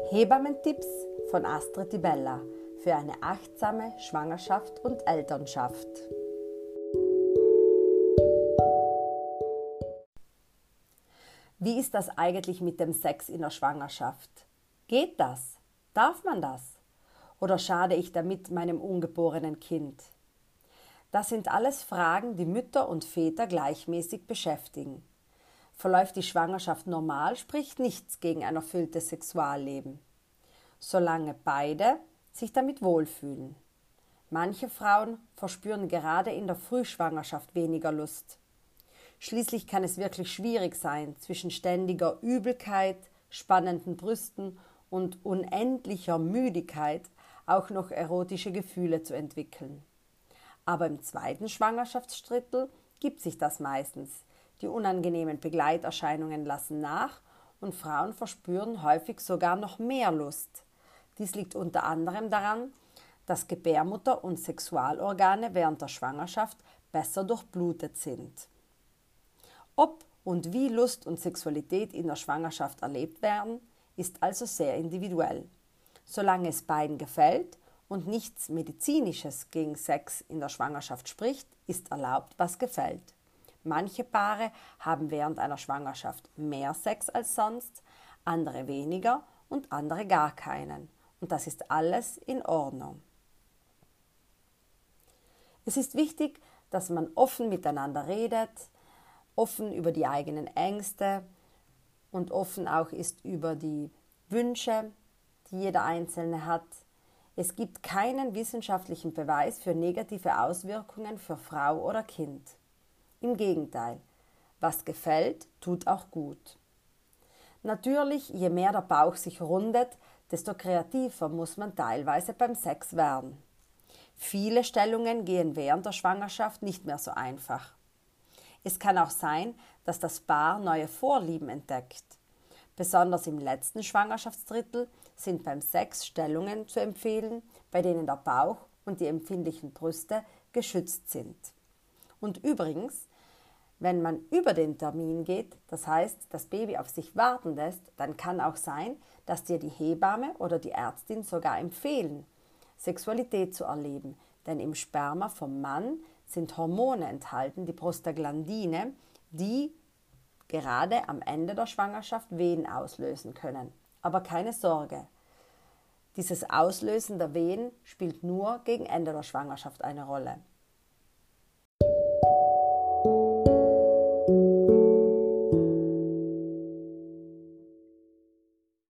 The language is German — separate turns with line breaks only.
Hebammentipps von Astrid Di Bella für eine achtsame Schwangerschaft und Elternschaft. Wie ist das eigentlich mit dem Sex in der Schwangerschaft? Geht das? Darf man das? Oder schade ich damit meinem ungeborenen Kind? Das sind alles Fragen, die Mütter und Väter gleichmäßig beschäftigen. Verläuft die Schwangerschaft normal, spricht nichts gegen ein erfülltes Sexualleben, solange beide sich damit wohlfühlen. Manche Frauen verspüren gerade in der Frühschwangerschaft weniger Lust. Schließlich kann es wirklich schwierig sein, zwischen ständiger Übelkeit, spannenden Brüsten und unendlicher Müdigkeit auch noch erotische Gefühle zu entwickeln. Aber im zweiten Schwangerschaftsdrittel gibt sich das meistens, die unangenehmen Begleiterscheinungen lassen nach und Frauen verspüren häufig sogar noch mehr Lust. Dies liegt unter anderem daran, dass Gebärmutter und Sexualorgane während der Schwangerschaft besser durchblutet sind. Ob und wie Lust und Sexualität in der Schwangerschaft erlebt werden, ist also sehr individuell. Solange es beiden gefällt und nichts Medizinisches gegen Sex in der Schwangerschaft spricht, ist erlaubt, was gefällt. Manche Paare haben während einer Schwangerschaft mehr Sex als sonst, andere weniger und andere gar keinen. Und das ist alles in Ordnung. Es ist wichtig, dass man offen miteinander redet, offen über die eigenen Ängste und offen auch ist über die Wünsche, die jeder Einzelne hat. Es gibt keinen wissenschaftlichen Beweis für negative Auswirkungen für Frau oder Kind. Im Gegenteil, was gefällt, tut auch gut. Natürlich, je mehr der Bauch sich rundet, desto kreativer muss man teilweise beim Sex werden. Viele Stellungen gehen während der Schwangerschaft nicht mehr so einfach. Es kann auch sein, dass das Paar neue Vorlieben entdeckt. Besonders im letzten Schwangerschaftsdrittel sind beim Sex Stellungen zu empfehlen, bei denen der Bauch und die empfindlichen Brüste geschützt sind. Und übrigens, wenn man über den Termin geht, das heißt, das Baby auf sich warten lässt, dann kann auch sein, dass dir die Hebamme oder die Ärztin sogar empfehlen, Sexualität zu erleben, denn im Sperma vom Mann sind Hormone enthalten, die Prostaglandine, die gerade am Ende der Schwangerschaft Wehen auslösen können. Aber keine Sorge, dieses Auslösen der Wehen spielt nur gegen Ende der Schwangerschaft eine Rolle.